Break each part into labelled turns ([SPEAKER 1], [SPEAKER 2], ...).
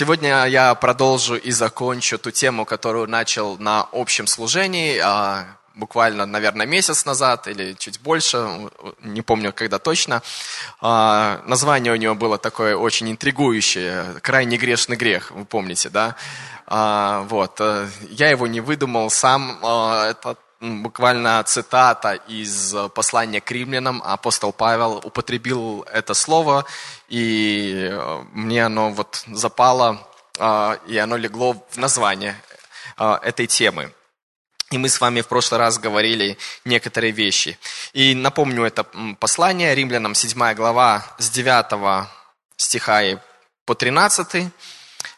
[SPEAKER 1] Сегодня я продолжу и закончу ту тему, которую начал на общем служении, а, буквально, наверное, месяц назад или чуть больше, не помню, когда точно. А, название у него было такое очень интригующее, «Крайне грешный грех», вы помните, да? А, вот, э, я его не выдумал сам, это буквально цитата из послания к римлянам. Апостол Павел употребил это слово, и э, мне оно вот запало, э, и оно легло в название э, этой темы. И мы с вами в прошлый раз говорили некоторые вещи. И напомню это послание римлянам 7 глава с 9 стиха и по 13.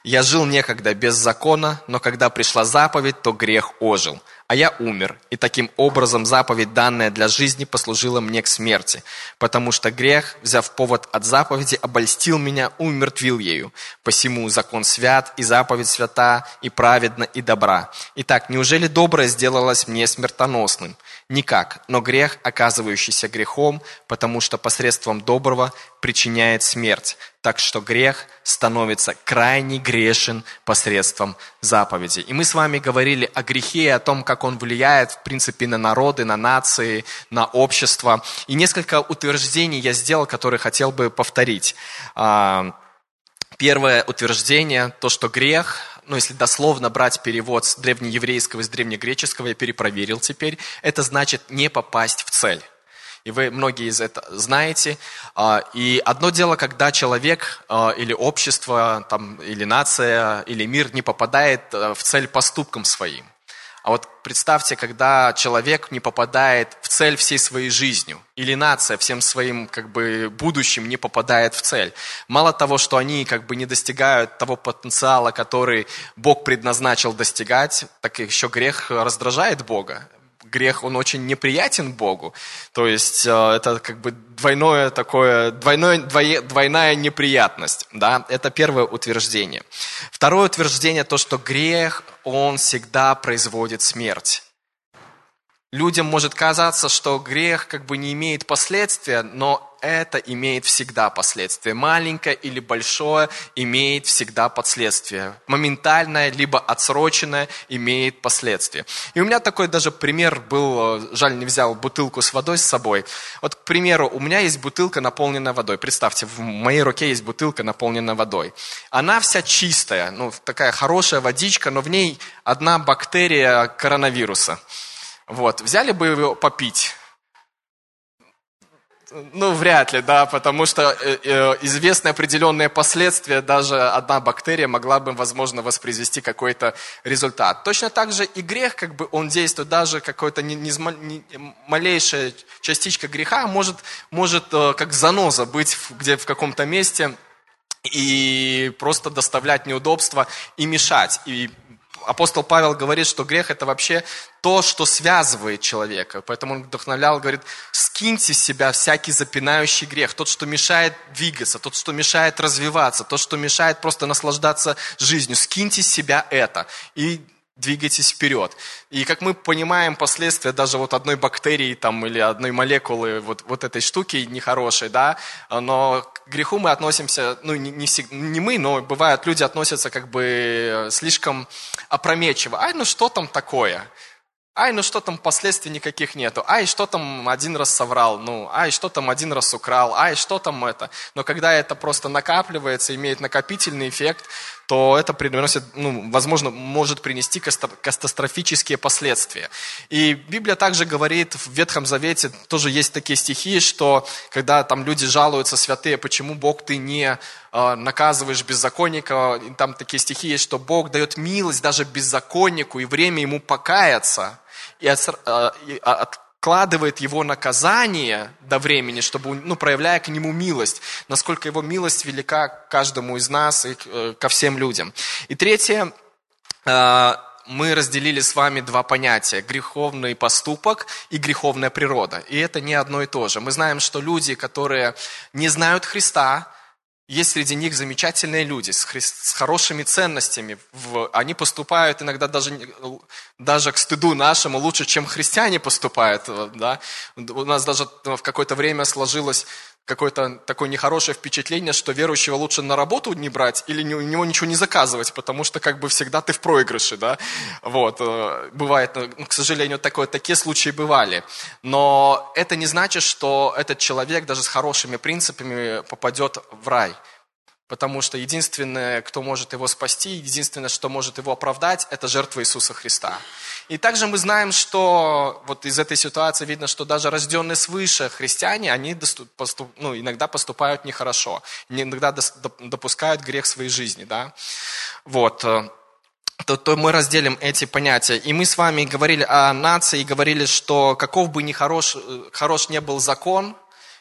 [SPEAKER 1] «Я жил некогда без закона, но когда пришла заповедь, то грех ожил а я умер, и таким образом заповедь, данная для жизни, послужила мне к смерти, потому что грех, взяв повод от заповеди, обольстил меня, умертвил ею. Посему закон свят, и заповедь свята, и праведна, и добра. Итак, неужели доброе сделалось мне смертоносным? Никак, но грех, оказывающийся грехом, потому что посредством доброго причиняет смерть. Так что грех становится крайне грешен посредством заповеди. И мы с вами говорили о грехе, и о том, как он влияет, в принципе, на народы, на нации, на общество. И несколько утверждений я сделал, которые хотел бы повторить. А, первое утверждение, то, что грех ну, если дословно брать перевод с древнееврейского и с древнегреческого, я перепроверил теперь, это значит не попасть в цель. И вы многие из этого знаете. А, и одно дело, когда человек а, или общество, там, или нация, или мир не попадает э, в цель поступкам своим. А вот представьте, когда человек не попадает в цель всей своей жизнью, или нация всем своим как бы, будущим не попадает в цель. Мало того, что они как бы не достигают того потенциала, который Бог предназначил достигать, так еще грех раздражает Бога грех, он очень неприятен Богу. То есть э, это как бы двойное такое, двойное, двое, двойная неприятность. Да? Это первое утверждение. Второе утверждение, то, что грех, он всегда производит смерть. Людям может казаться, что грех как бы не имеет последствия, но это имеет всегда последствия. Маленькое или большое имеет всегда последствия. Моментальное, либо отсроченное имеет последствия. И у меня такой даже пример был, жаль, не взял бутылку с водой с собой. Вот, к примеру, у меня есть бутылка, наполненная водой. Представьте, в моей руке есть бутылка, наполненная водой. Она вся чистая, ну, такая хорошая водичка, но в ней одна бактерия коронавируса. Вот, взяли бы его попить? Ну, вряд ли, да, потому что э, э, известны определенные последствия, даже одна бактерия могла бы, возможно, воспроизвести какой-то результат. Точно так же и грех, как бы он действует, даже какой-то не, не, не, малейшая частичка греха может, может э, как заноза быть где в каком-то месте и просто доставлять неудобства и мешать. И апостол Павел говорит, что грех это вообще то, что связывает человека. Поэтому он вдохновлял, говорит, скиньте с себя всякий запинающий грех, тот, что мешает двигаться, тот, что мешает развиваться, тот, что мешает просто наслаждаться жизнью. Скиньте с себя это. И двигайтесь вперед. И как мы понимаем, последствия даже вот одной бактерии там, или одной молекулы вот, вот этой штуки нехорошей, да, но к греху мы относимся, ну не, не, не мы, но бывают люди относятся как бы слишком опрометчиво. Ай, ну что там такое? Ай, ну что там, последствий никаких нету. Ай, что там один раз соврал, ну, ай, что там один раз украл, ай, что там это. Но когда это просто накапливается, имеет накопительный эффект, то это приносит, ну, возможно, может принести катастрофические последствия. И Библия также говорит, в Ветхом Завете тоже есть такие стихи, что когда там люди жалуются, святые, почему Бог ты не э, наказываешь беззаконника, там такие стихи есть, что Бог дает милость даже беззаконнику и время ему покаяться и, от, э, и откладывает его наказание до времени, чтобы, ну, проявляя к нему милость, насколько его милость велика каждому из нас и э, ко всем людям. И третье, э, мы разделили с вами два понятия – греховный поступок и греховная природа. И это не одно и то же. Мы знаем, что люди, которые не знают Христа, есть среди них замечательные люди с, хри... с хорошими ценностями. В... Они поступают иногда даже, даже к стыду нашему лучше, чем христиане поступают. Да? У нас даже в какое-то время сложилось какое-то такое нехорошее впечатление, что верующего лучше на работу не брать или у него ничего не заказывать, потому что как бы всегда ты в проигрыше, да, вот, э, бывает, ну, к сожалению, такое, такие случаи бывали, но это не значит, что этот человек даже с хорошими принципами попадет в рай, потому что единственное, кто может его спасти, единственное, что может его оправдать, это жертва Иисуса Христа. И также мы знаем, что вот из этой ситуации видно, что даже рожденные свыше христиане, они поступ, ну, иногда поступают нехорошо, иногда допускают грех своей жизни. Да? Вот. Э, то, то мы разделим эти понятия. И мы с вами говорили о нации, говорили, что каков бы ни хорош, э, хорош не был закон,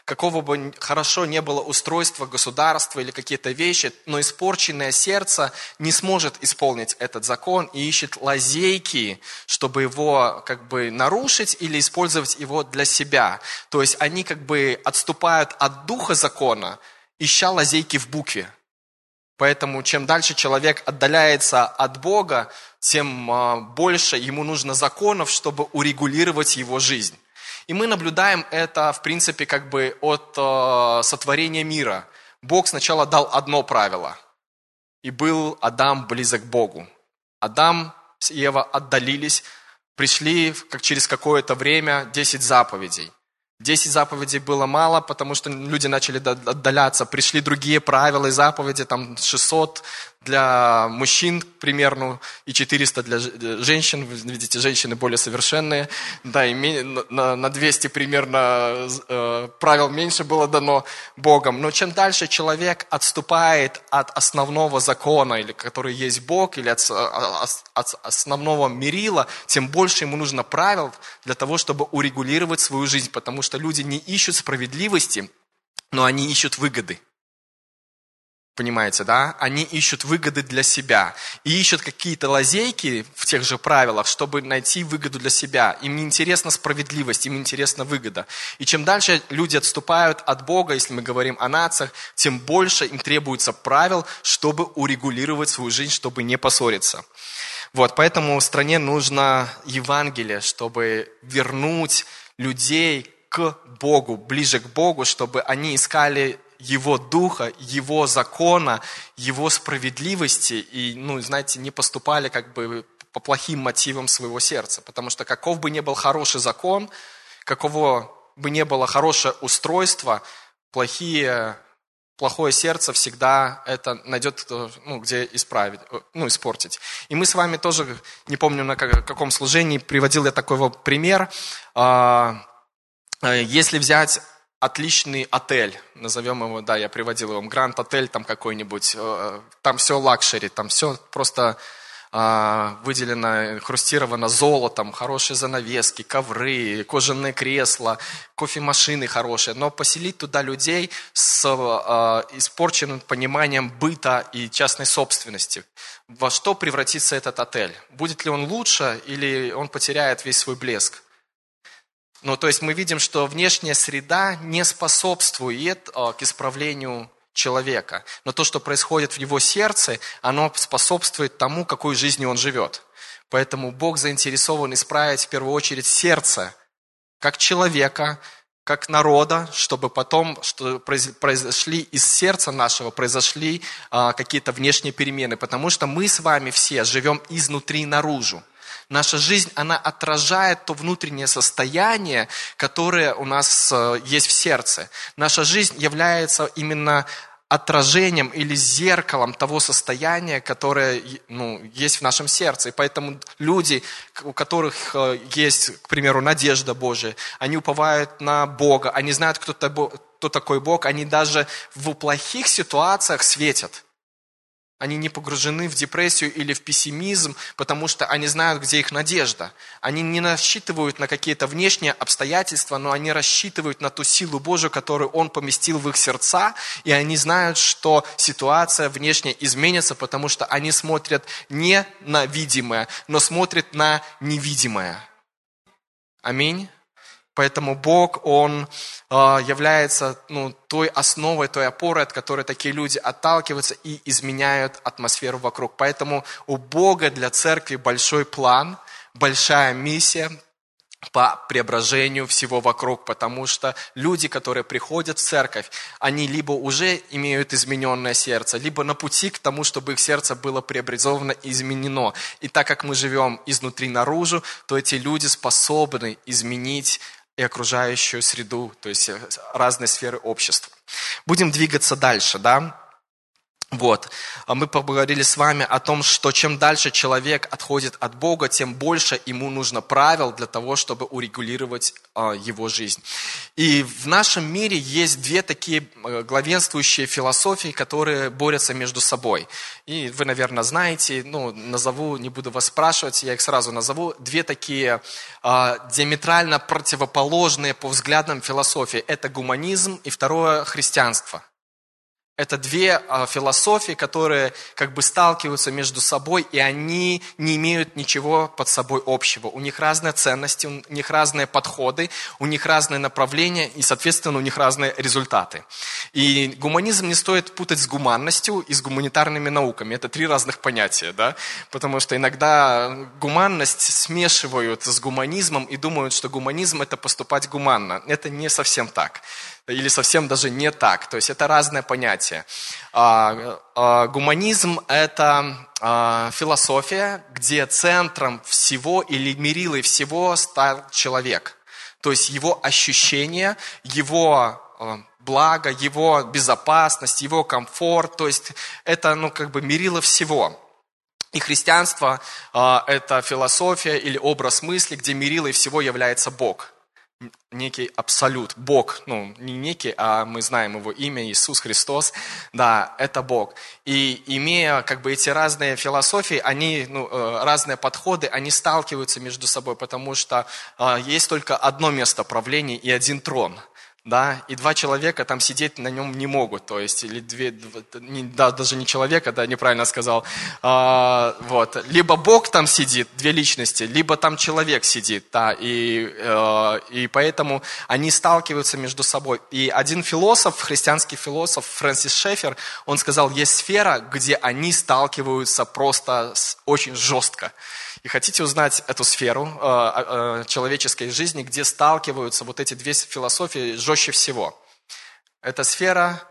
[SPEAKER 1] какого бы хорошо не было устройства государства или какие-то вещи, но испорченное сердце не сможет исполнить этот закон и ищет лазейки, чтобы его как бы нарушить или использовать его для себя. То есть они как бы отступают от духа закона, ища лазейки в букве. Поэтому чем дальше человек отдаляется от Бога, тем а, больше ему нужно законов, чтобы урегулировать его жизнь. И мы наблюдаем это, в принципе, как бы от э, сотворения мира. Бог сначала дал одно правило. И был Адам близок к Богу. Адам и Ева отдалились, пришли как через какое-то время 10 заповедей. Десять заповедей было мало, потому что люди начали отдаляться. Пришли другие правила и заповеди, там 600 для мужчин примерно и 400 для женщин. Видите, женщины более совершенные. Да, и на 200 примерно э, правил меньше было дано Богом. Но чем дальше человек отступает от основного закона, или который есть Бог, или от, от основного мерила, тем больше ему нужно правил для того, чтобы урегулировать свою жизнь, потому что люди не ищут справедливости, но они ищут выгоды. Понимаете, да? Они ищут выгоды для себя. И ищут какие-то лазейки в тех же правилах, чтобы найти выгоду для себя. Им не интересна справедливость, им интересна выгода. И чем дальше люди отступают от Бога, если мы говорим о нациях, тем больше им требуется правил, чтобы урегулировать свою жизнь, чтобы не поссориться. Вот, поэтому стране нужно Евангелие, чтобы вернуть людей к Богу, ближе к Богу, чтобы они искали Его Духа, Его закона, Его справедливости и, ну, знаете, не поступали как бы по плохим мотивам своего сердца. Потому что каков бы ни был хороший закон, каково бы ни было хорошее устройство, плохие, плохое сердце всегда это найдет, ну, где исправить, ну, испортить. И мы с вами тоже, не помню на каком служении, приводил я такой вот пример, а, Э, если взять отличный отель, назовем его, да, я приводил его, Гранд Отель там какой-нибудь, э, там все luxury, там все просто а, выделено, инкрустировано золотом, хорошие занавески, ковры, кожаные кресла, кофемашины хорошие. Но поселить туда людей с а, испорченным пониманием быта и частной собственности. Во что превратится этот отель? Будет ли он лучше или он потеряет весь свой блеск? Ну, то есть мы видим, что внешняя среда не способствует э, к исправлению человека. Но то, что происходит в его сердце, оно способствует тому, какой жизнью он живет. Поэтому Бог заинтересован исправить в первую очередь сердце, как человека, как народа, чтобы потом что произошли из сердца нашего, произошли а, какие-то внешние перемены. Потому что мы с вами все живем изнутри наружу. Наша жизнь, она отражает то внутреннее состояние, которое у нас э, есть в сердце. Наша жизнь является именно отражением или зеркалом того состояния, которое ну, есть в нашем сердце. И поэтому люди, у которых э, есть, к примеру, надежда Божия, они уповают на Бога, они знают, кто, кто такой Бог, они даже в плохих ситуациях светят. Они не погружены в депрессию или в пессимизм, потому что они знают, где их надежда. Они не рассчитывают на какие-то внешние обстоятельства, но они рассчитывают на ту силу Божию, которую Он поместил в их сердца, и они знают, что ситуация внешне изменится, потому что они смотрят не на видимое, но смотрят на невидимое. Аминь. Поэтому Бог, Он является ну, той основой, той опорой, от которой такие люди отталкиваются и изменяют атмосферу вокруг. Поэтому у Бога для церкви большой план, большая миссия, по преображению всего вокруг, потому что люди, которые приходят в церковь, они либо уже имеют измененное сердце, либо на пути к тому, чтобы их сердце было преобразовано и изменено. И так как мы живем изнутри наружу, то эти люди способны изменить и окружающую среду, то есть разные сферы общества. Будем двигаться дальше, да? Вот. А мы поговорили с вами о том, что чем дальше человек отходит от Бога, тем больше ему нужно правил для того, чтобы урегулировать а, его жизнь. И в нашем мире есть две такие э, главенствующие философии, которые борются между собой. И вы, наверное, знаете, ну, назову, не буду вас спрашивать, я их сразу назову. Две такие а, диаметрально противоположные по взглядам философии. Это гуманизм и второе христианство. Это две а, философии, которые как бы сталкиваются между собой, и они не имеют ничего под собой общего. У них разные ценности, у них разные подходы, у них разные направления, и, соответственно, у них разные результаты. И гуманизм не стоит путать с гуманностью и с гуманитарными науками. Это три разных понятия, да? Потому что иногда гуманность смешивают с гуманизмом и думают, что гуманизм – это поступать гуманно. Это не совсем так или совсем даже не так. То есть это разное понятие. А, а, гуманизм – это а, философия, где центром всего или мерилой всего стал человек. То есть его ощущение, его благо, его безопасность, его комфорт. То есть это ну, как бы мерило всего. И христианство – это философия или образ мысли, где мерилой всего является Бог некий абсолют, Бог, ну, не некий, а мы знаем его имя, Иисус Христос, да, это Бог. И имея как бы эти разные философии, они, ну, э, разные подходы, они сталкиваются между собой, потому что э, есть только одно место правления и один трон – да, и два человека там сидеть на нем не могут, то есть, или две, не, да, даже не человека, да, неправильно сказал, а, вот, либо Бог там сидит, две личности, либо там человек сидит, да, и, э, и поэтому они сталкиваются между собой. И один философ, христианский философ Фрэнсис Шефер, он сказал, есть сфера, где они сталкиваются просто очень жестко. И хотите узнать эту сферу э, э, человеческой жизни, где сталкиваются вот эти две философии жестче всего? Эта сфера,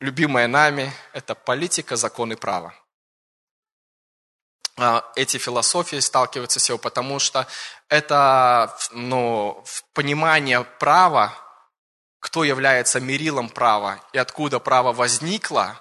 [SPEAKER 1] любимая нами, это политика, закон и право. Э, эти философии сталкиваются всего, потому что это ну, понимание права, кто является мерилом права и откуда право возникло,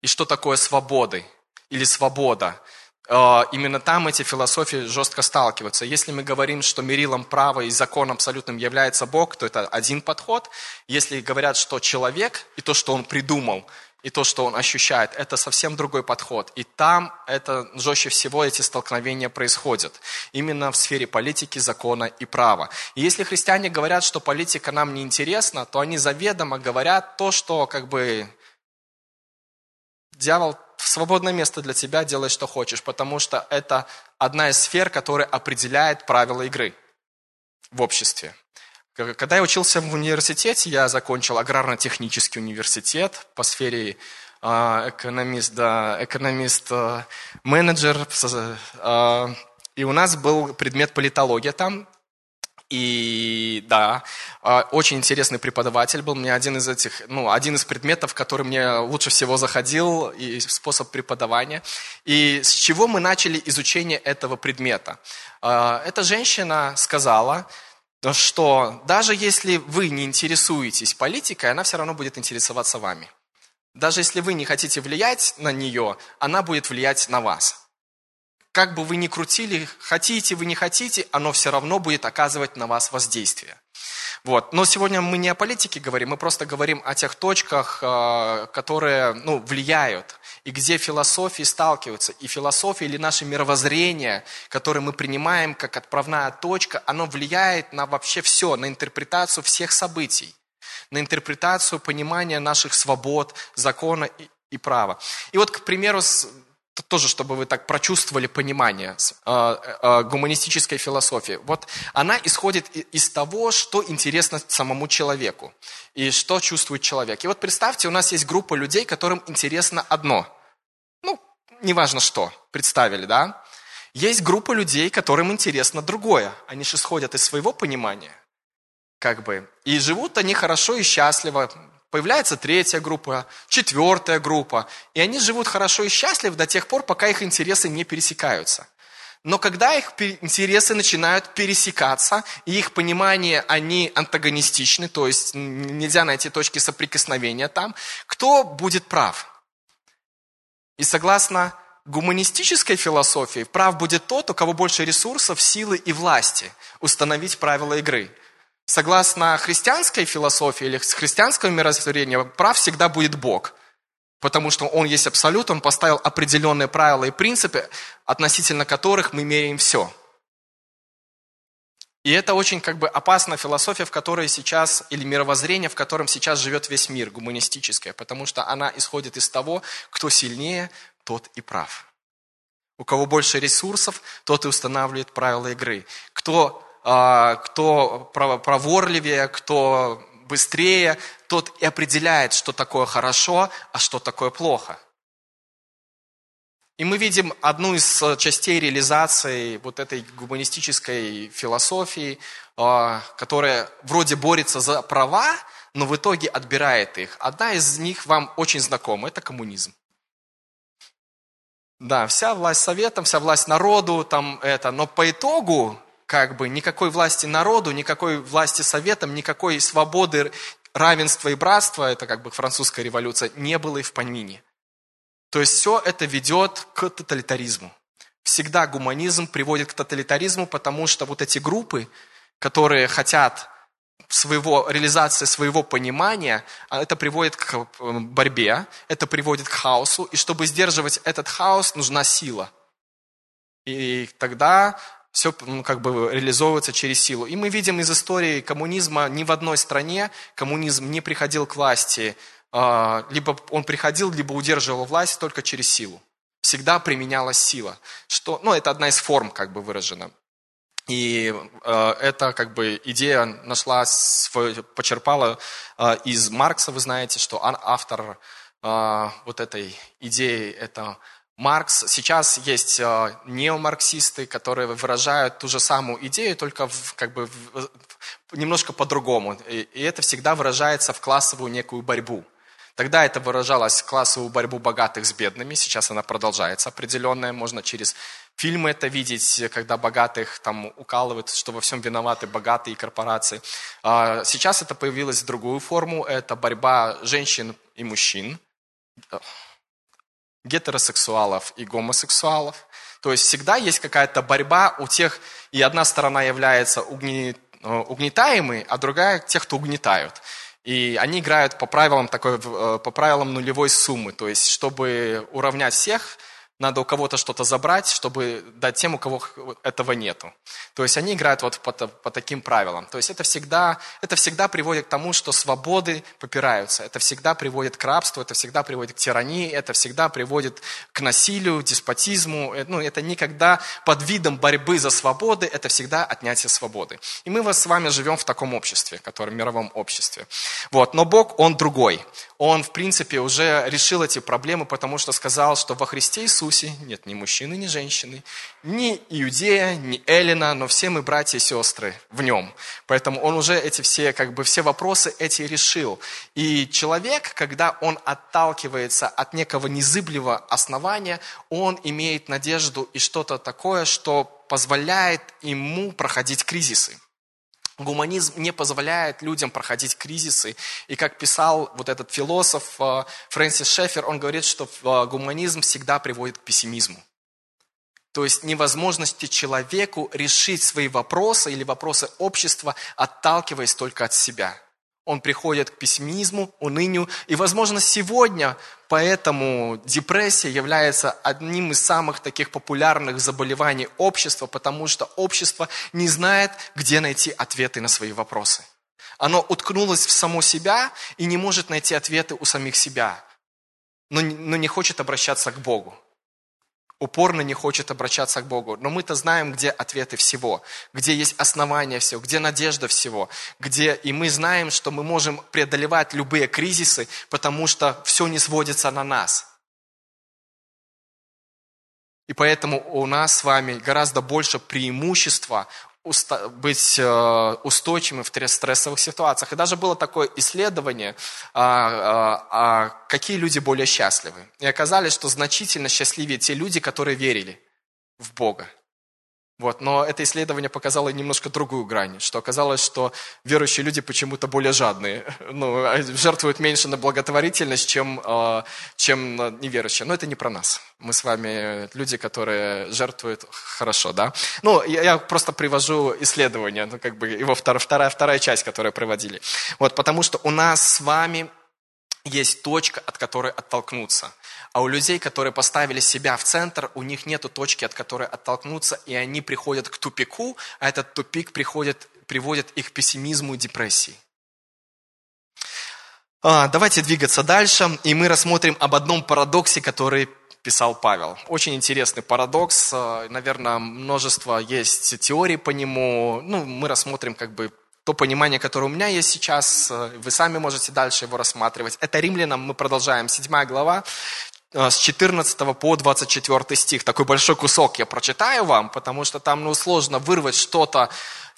[SPEAKER 1] и что такое свободы или свобода – именно там эти философии жестко сталкиваются. Если мы говорим, что мерилом права и законом абсолютным является Бог, то это один подход. Если говорят, что человек и то, что он придумал, и то, что он ощущает, это совсем другой подход. И там это жестче всего эти столкновения происходят. Именно в сфере политики, закона и права. И если христиане говорят, что политика нам не интересна, то они заведомо говорят то, что как бы дьявол свободное место для тебя, делай, что хочешь, потому что это одна из сфер, которая определяет правила игры в обществе. Когда я учился в университете, я закончил аграрно-технический университет по сфере а, экономист, да, экономист-менеджер. А, а, и у нас был предмет политология там, и да, а, очень интересный преподаватель был. Мне один из этих, ну, один из предметов, который мне лучше всего заходил, и способ преподавания. И с чего мы начали изучение этого предмета? А, эта женщина сказала, что даже если вы не интересуетесь политикой, она все равно будет интересоваться вами. Даже если вы не хотите влиять на нее, она будет влиять на вас как бы вы ни крутили, хотите вы не хотите, оно все равно будет оказывать на вас воздействие. Вот. Но сегодня мы не о политике говорим, мы просто говорим о тех точках, э, которые ну, влияют, и где философии сталкиваются. И философия или наше мировоззрение, которое мы принимаем как отправная точка, оно влияет на вообще все, на интерпретацию всех событий, на интерпретацию понимания наших свобод, закона и, и права. И вот, к примеру, тоже, чтобы вы так прочувствовали понимание э, э, гуманистической философии. Вот она исходит из того, что интересно самому человеку и что чувствует человек. И вот представьте, у нас есть группа людей, которым интересно одно. Ну, неважно что, представили, да? Есть группа людей, которым интересно другое. Они же исходят из своего понимания. Как бы. И живут они хорошо и счастливо. Появляется третья группа, четвертая группа. И они живут хорошо и счастливо до тех пор, пока их интересы не пересекаются. Но когда их интересы начинают пересекаться, и их понимание, они антагонистичны, то есть нельзя найти точки соприкосновения там, кто будет прав? И согласно гуманистической философии, прав будет тот, у кого больше ресурсов, силы и власти установить правила игры. Согласно христианской философии или христианского мировоззрения, прав всегда будет Бог. Потому что Он есть абсолют, Он поставил определенные правила и принципы, относительно которых мы меряем все. И это очень как бы опасная философия, в которой сейчас, или мировоззрение, в котором сейчас живет весь мир, гуманистическое, потому что она исходит из того, кто сильнее, тот и прав. У кого больше ресурсов, тот и устанавливает правила игры. Кто, кто проворливее, кто быстрее, тот и определяет, что такое хорошо, а что такое плохо. И мы видим одну из частей реализации вот этой гуманистической философии, а, которая вроде борется за права, но в итоге отбирает их. Одна из них вам очень знакома, это коммунизм. Да, вся власть советом, вся власть народу, там это, но по итогу как бы никакой власти народу, никакой власти советам, никакой свободы, равенства и братства, это как бы французская революция, не было и в помине. То есть все это ведет к тоталитаризму. Всегда гуманизм приводит к тоталитаризму, потому что вот эти группы, которые хотят своего, реализации своего понимания, а это приводит к э, борьбе, это приводит к хаосу, и чтобы сдерживать этот хаос, нужна сила. И тогда все ну, как бы реализовывается через силу. И мы видим из истории коммунизма ни в одной стране коммунизм не приходил к власти, а, либо он приходил, либо удерживал власть только через силу. Всегда применялась сила. Что, ну, это одна из форм как бы выражена. И э, эта как бы идея нашла свой, почерпала э, из Маркса, вы знаете, что автор э, вот этой идеи это Маркс. Сейчас есть э, неомарксисты, которые выражают ту же самую идею, только в, как бы в, немножко по-другому. И, и это всегда выражается в классовую некую борьбу. Тогда это выражалось классовую борьбу богатых с бедными, сейчас она продолжается определенная, можно через фильмы это видеть, когда богатых там укалывают, что во всем виноваты богатые корпорации. А сейчас это появилось в другую форму, это борьба женщин и мужчин гетеросексуалов и гомосексуалов. То есть всегда есть какая-то борьба у тех, и одна сторона является угни, э, угнетаемой, а другая тех, кто угнетают. И они играют по правилам, такой, э, по правилам нулевой суммы. То есть, чтобы уравнять всех, надо у кого-то что-то забрать, чтобы дать тем, у кого этого нету. То есть они играют вот по, по таким правилам. То есть это всегда, это всегда приводит к тому, что свободы попираются. Это всегда приводит к рабству, это всегда приводит к тирании, это всегда приводит к насилию, деспотизму. Э, ну, это никогда под видом борьбы за свободы, это всегда отнятие свободы. И мы с вами живем в таком обществе, которое мировом обществе. Вот. Но Бог, Он другой. Он, в принципе, уже решил эти проблемы, потому что сказал, что во Христе Иисусе Иисусе нет ни мужчины, ни женщины, ни Иудея, ни Эллина, но все мы братья и сестры в нем. Поэтому он уже эти все, как бы все вопросы эти решил. И человек, когда он отталкивается от некого незыблего основания, он имеет надежду и что-то такое, что позволяет ему проходить кризисы. Гуманизм не позволяет людям проходить кризисы. И как писал вот этот философ э, Фрэнсис Шефер, он говорит, что э, гуманизм всегда приводит к пессимизму. То есть невозможности человеку решить свои вопросы или вопросы общества, отталкиваясь только от себя он приходит к пессимизму, унынию. И, возможно, сегодня поэтому депрессия является одним из самых таких популярных заболеваний общества, потому что общество не знает, где найти ответы на свои вопросы. Оно уткнулось в само себя и не может найти ответы у самих себя, но не хочет обращаться к Богу упорно не хочет обращаться к Богу. Но мы-то знаем, где ответы всего, где есть основания всего, где надежда всего, где и мы знаем, что мы можем преодолевать любые кризисы, потому что все не сводится на нас. И поэтому у нас с вами гораздо больше преимущества быть э, устойчивыми в стрессовых ситуациях. И даже было такое исследование, а, а, а какие люди более счастливы. И оказалось, что значительно счастливее те люди, которые верили в Бога. Вот, но это исследование показало немножко другую грань, что оказалось, что верующие люди почему-то более жадные, ну, жертвуют меньше на благотворительность, чем, э, чем неверующие. Но это не про нас. Мы с вами люди, которые жертвуют хорошо, да? Ну, я просто привожу исследование, ну, как бы его вторая, вторая, вторая часть, которую проводили. Вот, потому что у нас с вами есть точка, от которой оттолкнуться. А у людей, которые поставили себя в центр, у них нет точки, от которой оттолкнуться, и они приходят к тупику, а этот тупик приходит, приводит их к пессимизму и депрессии. А, давайте двигаться дальше, и мы рассмотрим об одном парадоксе, который писал Павел. Очень интересный парадокс, а, наверное, множество есть теорий по нему. Ну, мы рассмотрим как бы то понимание, которое у меня есть сейчас, а, вы сами можете дальше его рассматривать. Это римлянам, мы продолжаем, 7 глава, с 14 по 24 стих. Такой большой кусок я прочитаю вам, потому что там ну, сложно вырвать что-то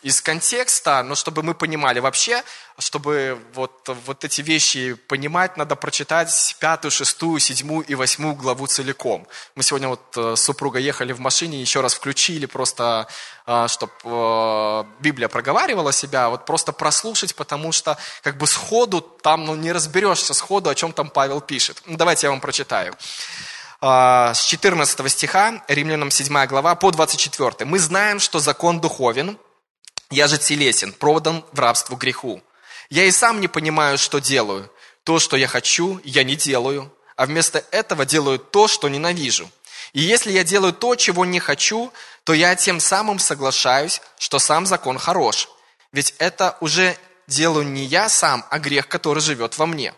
[SPEAKER 1] из контекста, но чтобы мы понимали вообще, чтобы вот, вот эти вещи понимать, надо прочитать пятую, шестую, седьмую и восьмую главу целиком. Мы сегодня вот э, с супругой ехали в машине, еще раз включили просто, э, чтобы э, Библия проговаривала себя, вот просто прослушать, потому что как бы сходу там ну, не разберешься сходу, о чем там Павел пишет. Ну, давайте я вам прочитаю с 14 стиха, Римлянам 7 глава, по 24. «Мы знаем, что закон духовен, я же телесен, продан в рабство греху. Я и сам не понимаю, что делаю. То, что я хочу, я не делаю, а вместо этого делаю то, что ненавижу. И если я делаю то, чего не хочу, то я тем самым соглашаюсь, что сам закон хорош. Ведь это уже делаю не я сам, а грех, который живет во мне.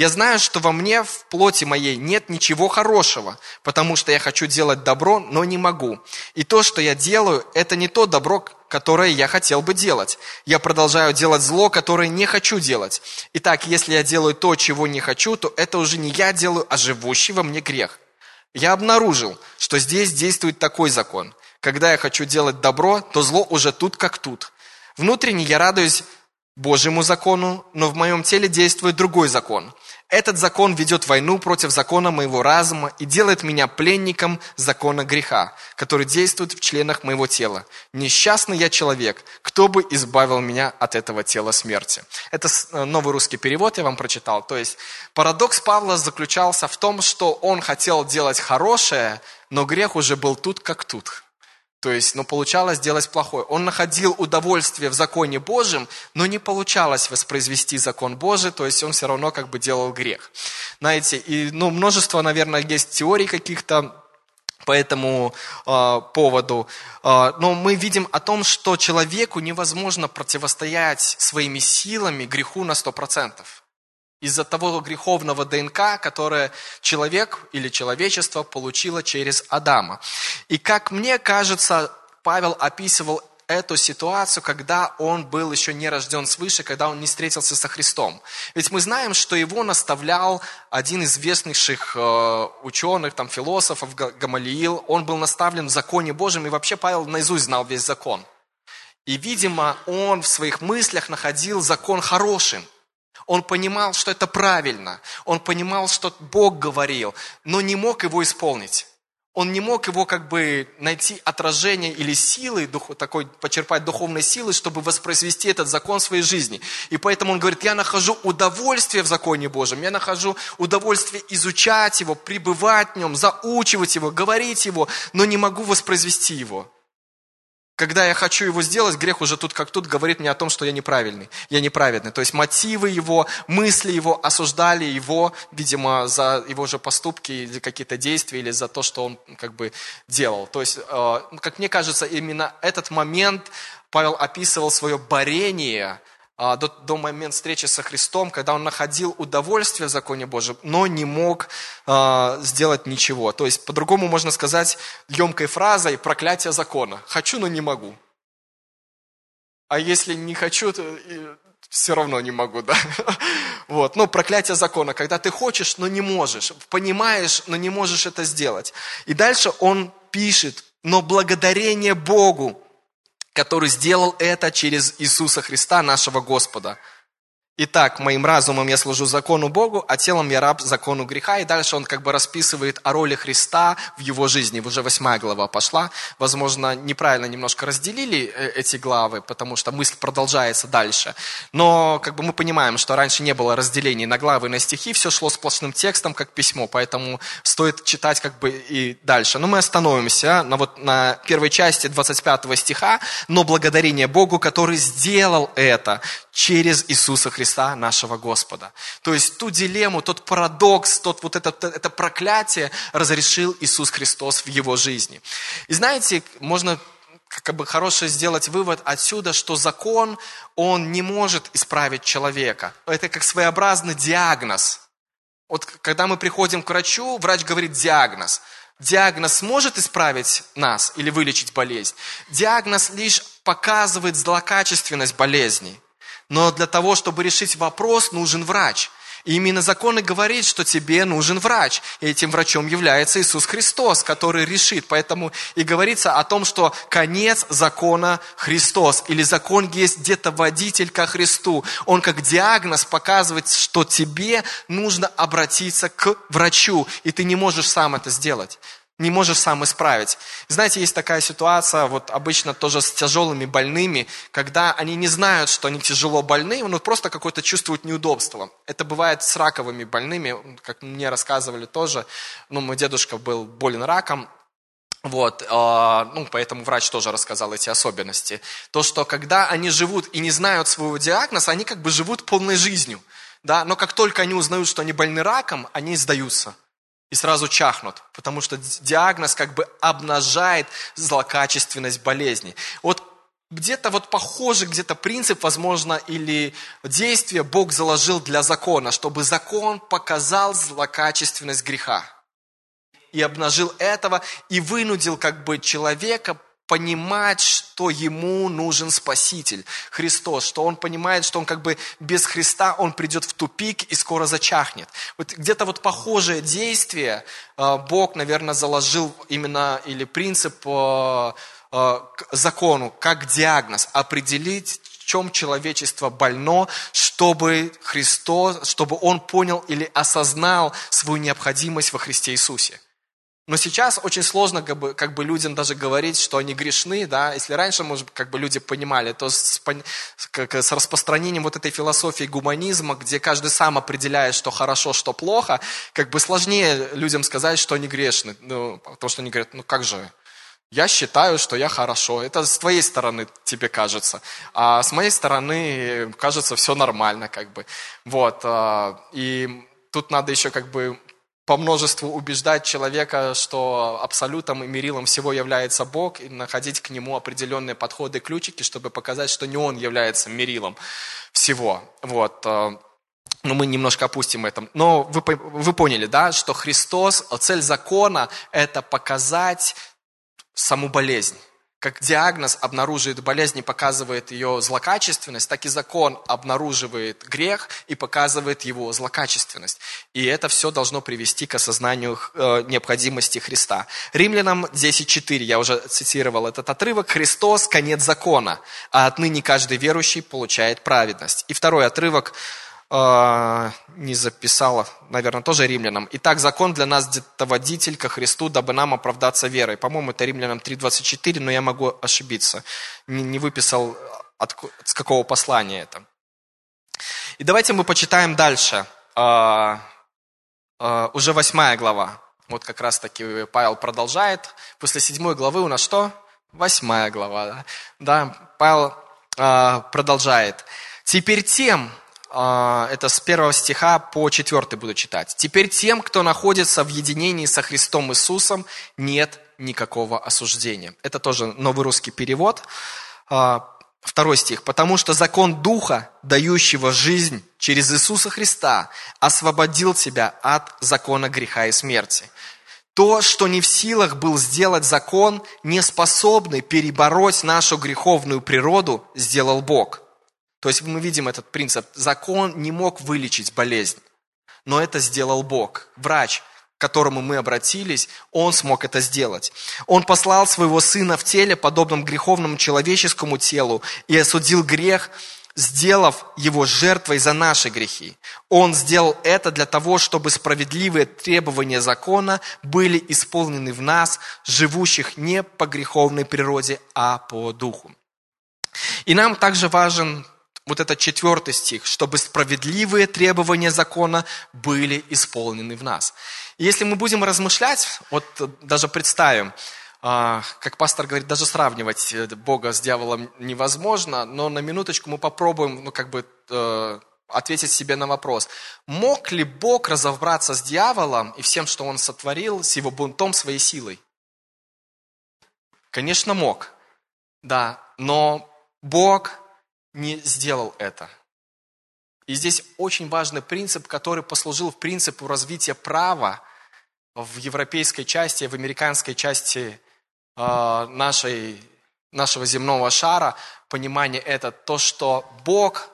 [SPEAKER 1] Я знаю, что во мне, в плоти моей, нет ничего хорошего, потому что я хочу делать добро, но не могу. И то, что я делаю, это не то добро, которое я хотел бы делать. Я продолжаю делать зло, которое не хочу делать. Итак, если я делаю то, чего не хочу, то это уже не я делаю, а живущий во мне грех. Я обнаружил, что здесь действует такой закон. Когда я хочу делать добро, то зло уже тут как тут. Внутренне я радуюсь Божьему закону, но в моем теле действует другой закон. Этот закон ведет войну против закона моего разума и делает меня пленником закона греха, который действует в членах моего тела. Несчастный я человек, кто бы избавил меня от этого тела смерти. Это э, новый русский перевод я вам прочитал. То есть парадокс Павла заключался в том, что он хотел делать хорошее, но грех уже был тут как тут. То есть, ну, получалось делать плохое. Он находил удовольствие в законе Божьем, но не получалось воспроизвести закон Божий, то есть он все равно как бы делал грех. Знаете, и, ну, множество, наверное, есть теорий каких-то, по этому э, поводу. Э, но мы видим о том, что человеку невозможно противостоять своими силами греху на 100% из-за того греховного ДНК, которое человек или человечество получило через Адама. И как мне кажется, Павел описывал эту ситуацию, когда он был еще не рожден свыше, когда он не встретился со Христом. Ведь мы знаем, что его наставлял один из известнейших э, ученых, там, философов, Гамалиил. Он был наставлен в законе Божьем, и вообще Павел наизусть знал весь закон. И, видимо, он в своих мыслях находил закон хорошим – он понимал, что это правильно. Он понимал, что Бог говорил, но не мог его исполнить. Он не мог его как бы найти отражение или силы, такой, почерпать духовной силы, чтобы воспроизвести этот закон в своей жизни. И поэтому он говорит, я нахожу удовольствие в законе Божьем, я нахожу удовольствие изучать его, пребывать в нем, заучивать его, говорить его, но не могу воспроизвести его. Когда я хочу его сделать, грех уже тут как тут говорит мне о том, что я неправильный, я неправедный. То есть мотивы его, мысли его осуждали его, видимо, за его же поступки или какие-то действия, или за то, что он как бы делал. То есть, э, как мне кажется, именно этот момент Павел описывал свое борение до, до момента встречи со Христом, когда он находил удовольствие в законе Божьем, но не мог а, сделать ничего. То есть, по-другому можно сказать емкой фразой «проклятие закона». «Хочу, но не могу». А если не хочу, то все равно не могу, да? Вот, ну, проклятие закона, когда ты хочешь, но не можешь, понимаешь, но не можешь это сделать. И дальше он пишет, но благодарение Богу, который сделал это через Иисуса Христа, нашего Господа. Итак, моим разумом я служу закону Богу, а телом я раб закону греха. И дальше он как бы расписывает о роли Христа в его жизни. Уже восьмая глава пошла. Возможно, неправильно немножко разделили э, эти главы, потому что мысль продолжается дальше. Но как бы мы понимаем, что раньше не было разделений на главы и на стихи, все шло сплошным текстом, как письмо, поэтому стоит читать как бы и дальше. Но мы остановимся на, вот, на первой части 25 стиха. «Но благодарение Богу, который сделал это через Иисуса Христа, нашего Господа. То есть ту дилемму, тот парадокс, тот вот это, это проклятие разрешил Иисус Христос в его жизни. И знаете, можно как бы хороший сделать вывод отсюда, что закон, он не может исправить человека. Это как своеобразный диагноз. Вот когда мы приходим к врачу, врач говорит диагноз. Диагноз может исправить нас или вылечить болезнь. Диагноз лишь показывает злокачественность болезни. Но для того, чтобы решить вопрос, нужен врач. И именно закон и говорит, что тебе нужен врач. И этим врачом является Иисус Христос, который решит. Поэтому и говорится о том, что конец закона Христос. Или закон есть где-то водитель ко Христу. Он как диагноз показывает, что тебе нужно обратиться к врачу. И ты не можешь сам это сделать не можешь сам исправить. Знаете, есть такая ситуация, вот обычно тоже с тяжелыми больными, когда они не знают, что они тяжело больны, но просто какое-то чувствуют неудобство. Это бывает с раковыми больными, как мне рассказывали тоже. Ну, мой дедушка был болен раком, вот, э, ну, поэтому врач тоже рассказал эти особенности. То, что когда они живут и не знают своего диагноза, они как бы живут полной жизнью. Да? Но как только они узнают, что они больны раком, они сдаются и сразу чахнут, потому что диагноз как бы обнажает злокачественность болезни. Вот где-то вот похожий где-то принцип, возможно, или действие Бог заложил для закона, чтобы закон показал злокачественность греха. И обнажил этого, и вынудил как бы человека понимать, что ему нужен Спаситель, Христос, что он понимает, что он как бы без Христа он придет в тупик и скоро зачахнет. Вот где-то вот похожее действие э, Бог, наверное, заложил именно, или принцип э, э, закону, как диагноз, определить, в чем человечество больно, чтобы Христос, чтобы он понял или осознал свою необходимость во Христе Иисусе. Но сейчас очень сложно как бы, как бы людям даже говорить, что они грешны, да, если раньше, может, как бы люди понимали, то с, как, с распространением вот этой философии гуманизма, где каждый сам определяет, что хорошо, что плохо, как бы сложнее людям сказать, что они грешны, ну, потому что они говорят, ну как же, я считаю, что я хорошо. Это с твоей стороны тебе кажется. А с моей стороны кажется все нормально, как бы. Вот. А, и тут надо еще как бы по множеству убеждать человека, что абсолютом и мерилом всего является Бог, и находить к нему определенные подходы, ключики, чтобы показать, что не он является мерилом всего. Вот. Э, но мы немножко опустим это. Но вы, вы поняли, да, что Христос, цель закона – это показать саму болезнь как диагноз обнаруживает болезнь и показывает ее злокачественность, так и закон обнаруживает грех и показывает его злокачественность. И это все должно привести к осознанию э, необходимости Христа. Римлянам 10.4, я уже цитировал этот отрывок, «Христос – конец закона, а отныне каждый верующий получает праведность». И второй отрывок – э, не записала, наверное, тоже римлянам. Итак, закон для нас где-то водитель ко Христу, дабы нам оправдаться верой. По-моему, это римлянам 3.24, но я могу ошибиться. Не, не выписал, от, с какого послания это. И давайте мы почитаем дальше. Э, э, уже восьмая глава. Вот как раз таки Павел продолжает. После седьмой главы у нас что? Восьмая глава. Да, Павел э, продолжает. Теперь тем, это с первого стиха по четвертый буду читать. «Теперь тем, кто находится в единении со Христом Иисусом, нет никакого осуждения». Это тоже новый русский перевод. А, второй стих. «Потому что закон Духа, дающего жизнь через Иисуса Христа, освободил тебя от закона греха и смерти». То, что не в силах был сделать закон, не способный перебороть нашу греховную природу, сделал Бог – то есть мы видим этот принцип. Закон не мог вылечить болезнь, но это сделал Бог. Врач, к которому мы обратились, Он смог это сделать. Он послал своего Сына в теле, подобном греховному человеческому телу, и осудил грех, сделав его жертвой за наши грехи. Он сделал это для того, чтобы справедливые требования закона были исполнены в нас, живущих не по греховной природе, а по духу. И нам также важен вот этот четвертый стих, чтобы справедливые требования закона были исполнены в нас. И если мы будем размышлять, вот даже представим, а, как пастор говорит, даже сравнивать э, Бога с дьяволом невозможно, но на минуточку мы попробуем, ну, как бы, э, ответить себе на вопрос. Мог ли Бог разобраться с дьяволом и всем, что он сотворил, с его бунтом, своей силой? Конечно, мог. Да, но Бог не сделал это. И здесь очень важный принцип, который послужил принципу развития права в европейской части, в американской части э, нашей, нашего земного шара. Понимание это то, что Бог,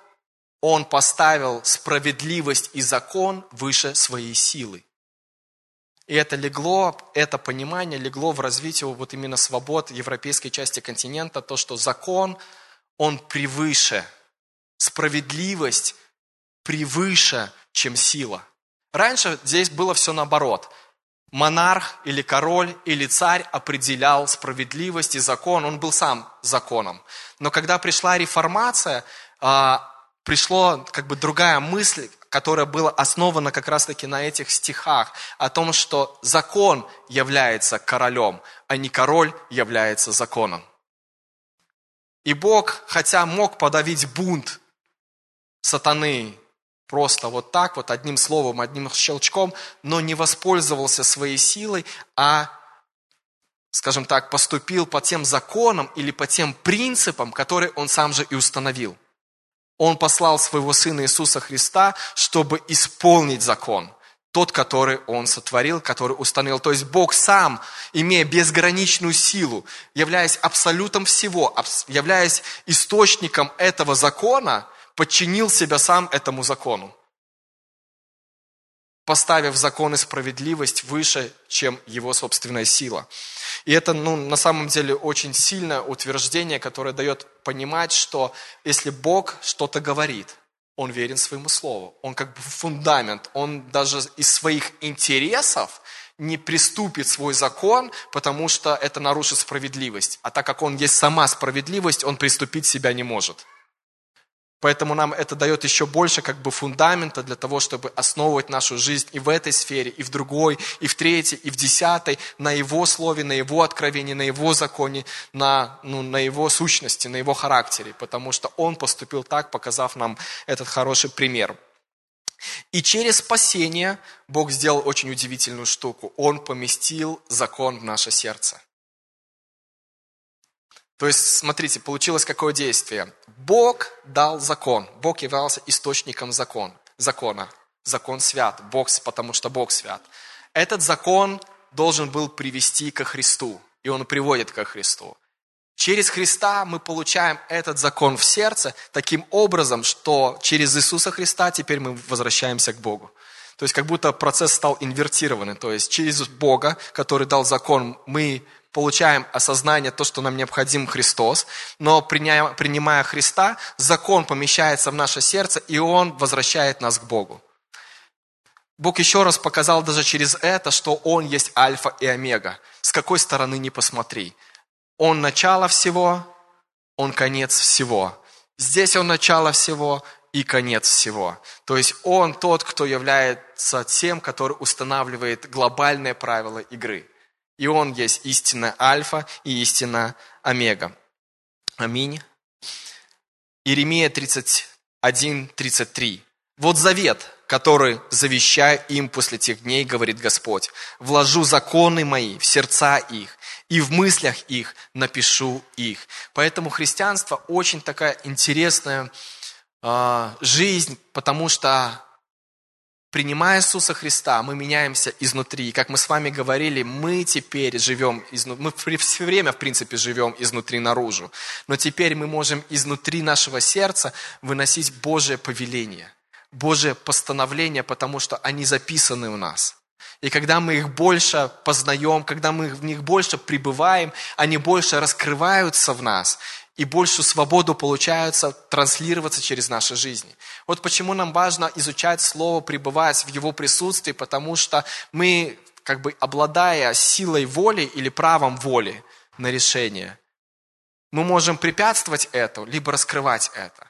[SPEAKER 1] Он поставил справедливость и закон выше своей силы. И это легло, это понимание легло в развитие вот именно свобод европейской части континента, то, что закон – он превыше. Справедливость превыше, чем сила. Раньше здесь было все наоборот. Монарх или король или царь определял справедливость и закон, он был сам законом. Но когда пришла реформация, а, пришло как бы другая мысль, которая была основана как раз-таки на этих стихах, о том, что закон является королем, а не король является законом. И Бог, хотя мог подавить бунт сатаны просто вот так, вот одним словом, одним щелчком, но не воспользовался своей силой, а, скажем так, поступил по тем законам или по тем принципам, которые Он сам же и установил. Он послал своего Сына Иисуса Христа, чтобы исполнить закон тот, который Он сотворил, который установил. То есть Бог сам, имея безграничную силу, являясь абсолютом всего, являясь источником этого закона, подчинил себя сам этому закону, поставив закон и справедливость выше, чем его собственная сила. И это ну, на самом деле очень сильное утверждение, которое дает понимать, что если Бог что-то говорит – он верен своему слову. Он как бы фундамент. Он даже из своих интересов не приступит свой закон, потому что это нарушит справедливость. А так как он есть сама справедливость, он приступить себя не может. Поэтому нам это дает еще больше как бы фундамента для того, чтобы основывать нашу жизнь и в этой сфере, и в другой, и в третьей, и в десятой, на Его слове, на Его откровении, на Его законе, на, ну, на Его сущности, на Его характере, потому что Он поступил так, показав нам этот хороший пример. И через спасение Бог сделал очень удивительную штуку. Он поместил закон в наше сердце. То есть, смотрите, получилось какое действие. Бог дал закон. Бог являлся источником закон, закона. Закон свят. Бог, потому что Бог свят. Этот закон должен был привести ко Христу. И он приводит ко Христу. Через Христа мы получаем этот закон в сердце таким образом, что через Иисуса Христа теперь мы возвращаемся к Богу. То есть как будто процесс стал инвертированный. То есть через Бога, который дал закон, мы получаем осознание, то, что нам необходим Христос, но принимая Христа, закон помещается в наше сердце, и он возвращает нас к Богу. Бог еще раз показал даже через это, что Он есть альфа и омега. С какой стороны не посмотри. Он начало всего, Он конец всего. Здесь Он начало всего и конец всего. То есть Он тот, кто является тем, который устанавливает глобальные правила игры. И Он есть истина Альфа и истина Омега. Аминь. Иеремия 31, 33. Вот завет, который завещаю им после тех дней, говорит Господь. Вложу законы мои в сердца их, и в мыслях их напишу их. Поэтому христианство очень такая интересная э, жизнь, потому что принимая Иисуса Христа, мы меняемся изнутри. И как мы с вами говорили, мы теперь живем, изнутри, мы все время, в принципе, живем изнутри наружу. Но теперь мы можем изнутри нашего сердца выносить Божие повеление, Божие постановление, потому что они записаны у нас. И когда мы их больше познаем, когда мы в них больше пребываем, они больше раскрываются в нас, и большую свободу получается транслироваться через наши жизни. Вот почему нам важно изучать Слово, пребывать в Его присутствии, потому что мы, как бы обладая силой воли или правом воли на решение, мы можем препятствовать это, либо раскрывать это.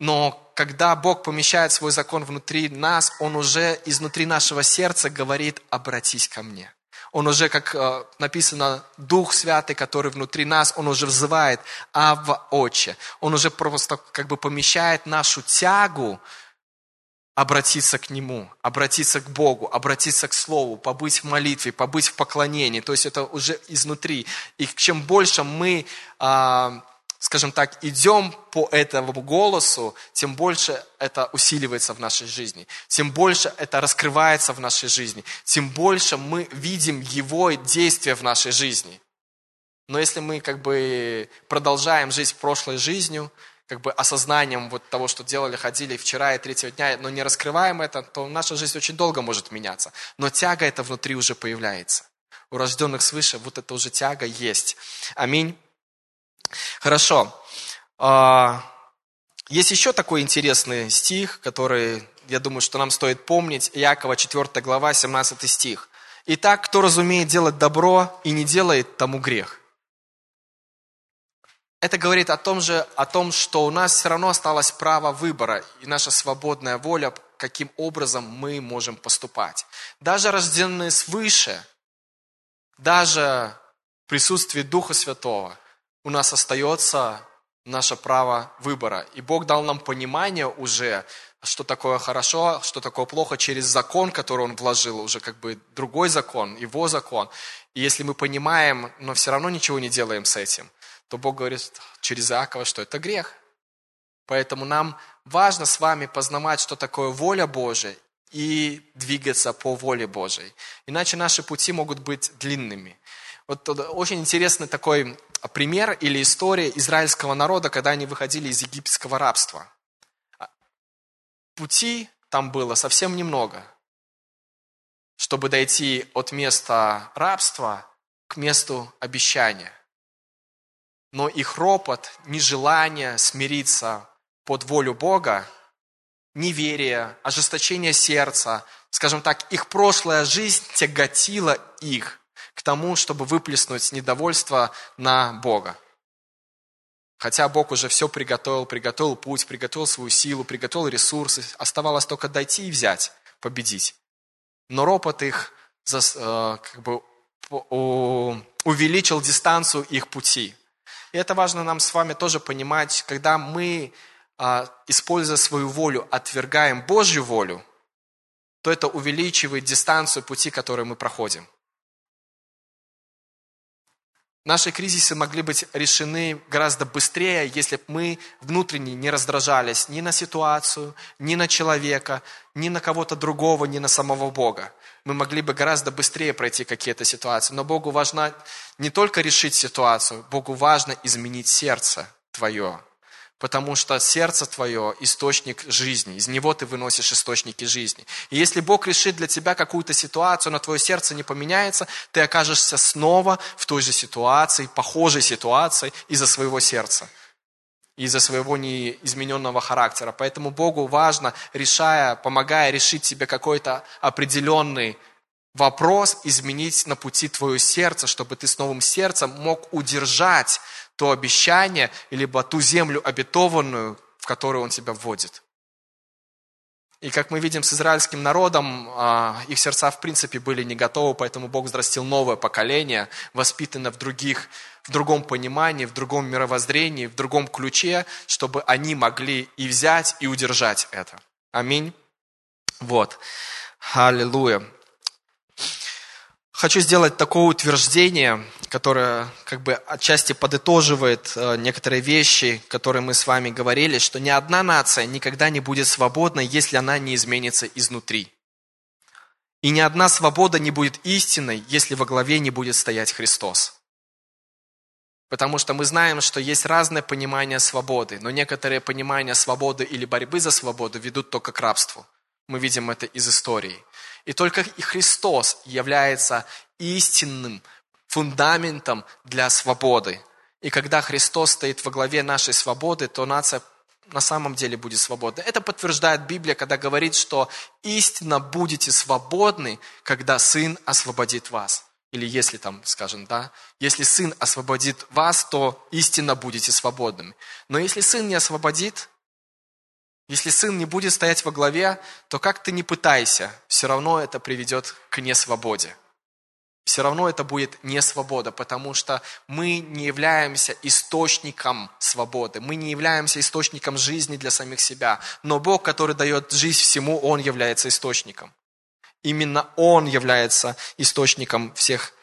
[SPEAKER 1] Но когда Бог помещает свой закон внутри нас, Он уже изнутри нашего сердца говорит, обратись ко мне. Он уже, как э, написано, Дух Святый, который внутри нас, Он уже взывает Авва Отче. Он уже просто как бы помещает нашу тягу обратиться к Нему, обратиться к Богу, обратиться к Слову, побыть в молитве, побыть в поклонении. То есть это уже изнутри. И чем больше мы а, скажем так, идем по этому голосу, тем больше это усиливается в нашей жизни, тем больше это раскрывается в нашей жизни, тем больше мы видим Его действия в нашей жизни. Но если мы как бы продолжаем жить прошлой жизнью, как бы осознанием вот того, что делали, ходили вчера и третьего дня, но не раскрываем это, то наша жизнь очень долго может меняться. Но тяга это внутри уже появляется. У рожденных свыше вот эта уже тяга есть. Аминь. Хорошо. А, есть еще такой интересный стих, который, я думаю, что нам стоит помнить. Якова 4 глава, 17 стих. «Итак, кто разумеет делать добро и не делает, тому грех». Это говорит о том же, о том, что у нас все равно осталось право выбора и наша свободная воля, каким образом мы можем поступать. Даже рожденные свыше, даже в присутствии Духа Святого – у нас остается наше право выбора. И Бог дал нам понимание уже, что такое хорошо, что такое плохо, через закон, который Он вложил, уже как бы другой закон, Его закон. И если мы понимаем, но все равно ничего не делаем с этим, то Бог говорит через Иакова, что это грех. Поэтому нам важно с вами познавать, что такое воля Божия, и двигаться по воле Божией. Иначе наши пути могут быть длинными. Вот очень интересный такой пример или история израильского народа, когда они выходили из египетского рабства. Пути там было совсем немного, чтобы дойти от места рабства к месту обещания. Но их ропот, нежелание смириться под волю Бога, неверие, ожесточение сердца, скажем так, их прошлая жизнь тяготила их – к тому, чтобы выплеснуть недовольство на Бога. Хотя Бог уже все приготовил, приготовил путь, приготовил свою силу, приготовил ресурсы, оставалось только дойти и взять, победить. Но ропот их э, как бы, увеличил дистанцию их пути. И это важно нам с вами тоже понимать, когда мы, а, используя свою волю, отвергаем Божью волю, то это увеличивает дистанцию пути, который мы проходим. Наши кризисы могли быть решены гораздо быстрее, если бы мы внутренне не раздражались ни на ситуацию, ни на человека, ни на кого-то другого, ни на самого Бога. Мы могли бы гораздо быстрее пройти какие-то ситуации. Но Богу важно не только решить ситуацию, Богу важно изменить сердце твое потому что сердце твое – источник жизни, из него ты выносишь источники жизни. И если Бог решит для тебя какую-то ситуацию, но твое сердце не поменяется, ты окажешься снова в той же ситуации, похожей ситуации из-за своего сердца, из-за своего неизмененного характера. Поэтому Богу важно, решая, помогая решить тебе какой-то определенный вопрос, изменить на пути твое сердце, чтобы ты с новым сердцем мог удержать то обещание, либо ту землю обетованную, в которую Он тебя вводит. И как мы видим с израильским народом, а, их сердца в принципе были не готовы, поэтому Бог взрастил новое поколение, воспитанное в, других, в другом понимании, в другом мировоззрении, в другом ключе, чтобы они могли и взять, и удержать это. Аминь. Вот. Аллилуйя. Хочу сделать такое утверждение, которое как бы отчасти подытоживает э, некоторые вещи, которые мы с вами говорили, что ни одна нация никогда не будет свободной, если она не изменится изнутри. И ни одна свобода не будет истинной, если во главе не будет стоять Христос. Потому что мы знаем, что есть разное понимание свободы, но некоторые понимания свободы или борьбы за свободу ведут только к рабству. Мы видим это из истории. И только Христос является истинным фундаментом для свободы. И когда Христос стоит во главе нашей свободы, то нация на самом деле будет свободна. Это подтверждает Библия, когда говорит, что истинно будете свободны, когда Сын освободит вас. Или если там, скажем, да, если Сын освободит вас, то истинно будете свободными. Но если Сын не освободит, если Сын не будет стоять во главе, то как ты не пытайся, все равно это приведет к несвободе все равно это будет не свобода, потому что мы не являемся источником свободы, мы не являемся источником жизни для самих себя, но Бог, который дает жизнь всему, Он является источником. Именно Он является источником всех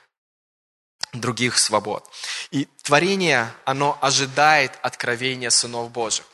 [SPEAKER 1] других свобод. И творение, оно ожидает откровения сынов Божьих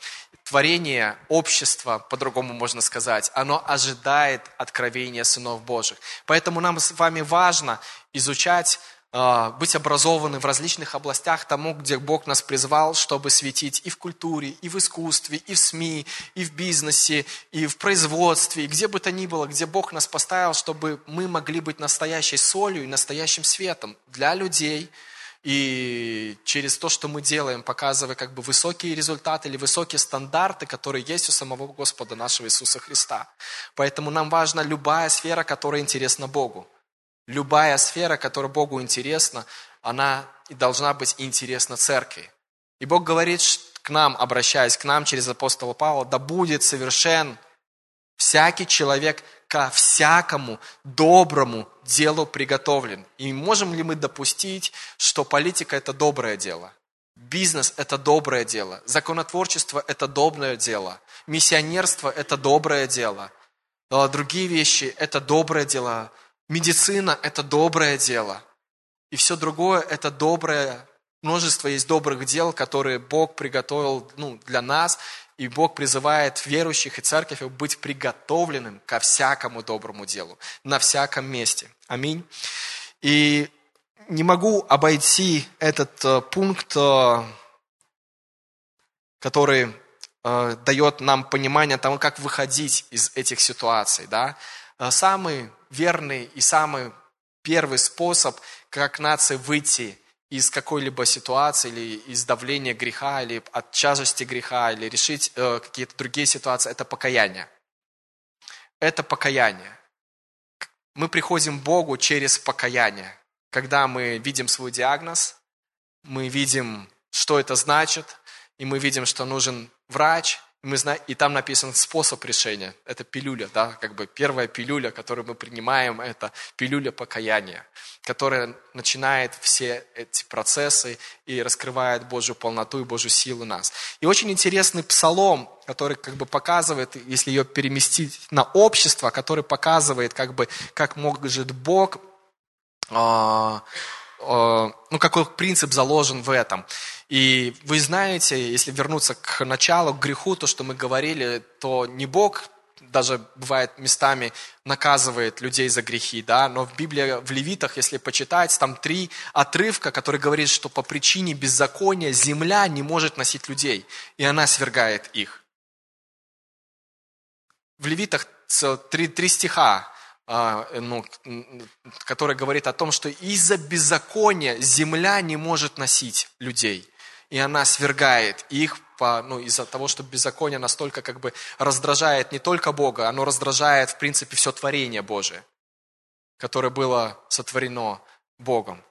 [SPEAKER 1] творение, общество, по-другому можно сказать, оно ожидает откровения сынов Божьих. Поэтому нам с вами важно изучать, а, быть образованы в различных областях тому, где Бог нас призвал, чтобы светить и в культуре, и в искусстве, и в СМИ, и в бизнесе, и в производстве, и где бы то ни было, где Бог нас поставил, чтобы мы могли быть настоящей солью и настоящим светом для людей – и через то, что мы делаем, показывая как бы высокие результаты или высокие стандарты, которые есть у самого Господа нашего Иисуса Христа. Поэтому нам важна любая сфера, которая интересна Богу. Любая сфера, которая Богу интересна, она и должна быть интересна церкви. И Бог говорит к нам, обращаясь к нам через апостола Павла, да будет совершен всякий человек ко всякому доброму делу приготовлен. И можем ли мы допустить, что политика – это доброе дело? Бизнес – это доброе дело. Законотворчество – это доброе дело. Миссионерство – это доброе дело. Другие вещи – это доброе дело. Медицина – это доброе дело. И все другое – это доброе Множество есть добрых дел, которые Бог приготовил ну, для нас, и Бог призывает верующих и церковь быть приготовленным ко всякому доброму делу, на всяком месте. Аминь. И не могу обойти этот э, пункт, э, который э, дает нам понимание того, как выходить из этих ситуаций. Да? Самый верный и самый первый способ, как нации выйти из какой-либо ситуации или из давления греха, или от тяжести греха, или решить э, какие-то другие ситуации, это покаяние. Это покаяние. Мы приходим к Богу через покаяние. Когда мы видим свой диагноз, мы видим, что это значит, и мы видим, что нужен врач, мы знаем, и там написан способ решения. Это пилюля, да, как бы первая пилюля, которую мы принимаем, это пилюля покаяния, которая начинает все эти процессы и раскрывает Божью полноту и Божью силу нас. И очень интересный псалом, который как бы показывает, если ее переместить на общество, который показывает, как бы, как может Бог а, ну, какой принцип заложен в этом. И вы знаете, если вернуться к началу, к греху, то, что мы говорили, то не Бог даже бывает местами наказывает людей за грехи, да, но в Библии, в Левитах, если почитать, там три отрывка, которые говорят, что по причине беззакония земля не может носить людей, и она свергает их. В Левитах три, три стиха, ну, который говорит о том, что из-за беззакония земля не может носить людей и она свергает их по, ну, из-за того, что беззаконие настолько как бы раздражает не только Бога, оно раздражает, в принципе, все творение Божие, которое было сотворено Богом.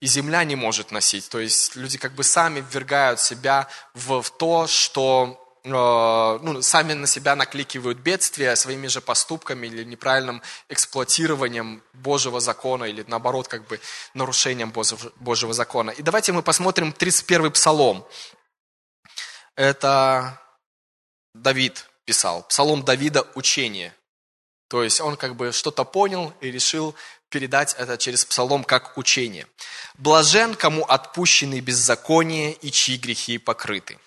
[SPEAKER 1] И земля не может носить. То есть люди как бы сами ввергают себя в, в то, что ну, сами на себя накликивают бедствия своими же поступками или неправильным эксплуатированием Божьего закона или наоборот как бы нарушением Божьего закона. И давайте мы посмотрим 31 псалом. Это Давид писал. Псалом Давида «Учение». То есть он как бы что-то понял и решил передать это через псалом как учение. «Блажен, кому отпущены беззаконие и чьи грехи покрыты».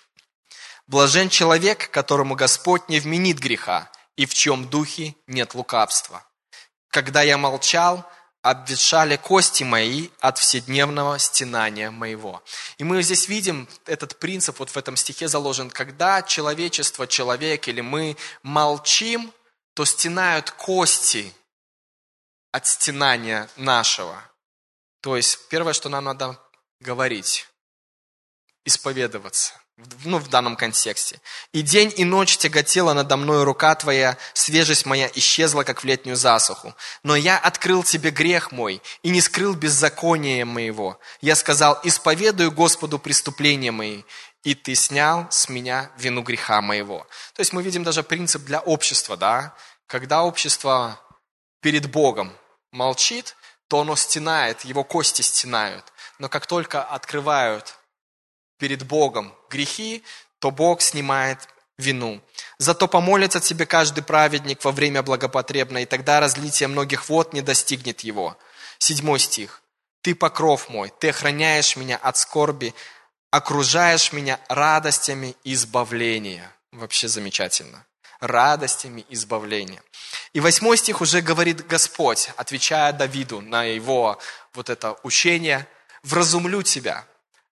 [SPEAKER 1] Блажен человек, которому Господь не вменит греха, и в чем духе нет лукавства. Когда я молчал, обветшали кости мои от вседневного стенания моего. И мы здесь видим этот принцип, вот в этом стихе заложен, когда человечество, человек или мы молчим, то стенают кости от стенания нашего. То есть первое, что нам надо говорить, исповедоваться ну, в данном контексте. «И день, и ночь тяготела надо мной рука твоя, свежесть моя исчезла, как в летнюю засуху. Но я открыл тебе грех мой и не скрыл беззакония моего. Я сказал, исповедую Господу преступления мои, и ты снял с меня вину греха моего». То есть мы видим даже принцип для общества, да? Когда общество перед Богом молчит, то оно стенает, его кости стенают. Но как только открывают перед Богом грехи, то Бог снимает вину. Зато помолится тебе каждый праведник во время благопотребное, и тогда разлитие многих вод не достигнет его. Седьмой стих. Ты покров мой, ты охраняешь меня от скорби, окружаешь меня радостями избавления. Вообще замечательно. Радостями избавления. И восьмой стих уже говорит Господь, отвечая Давиду на его вот это учение, «Вразумлю тебя,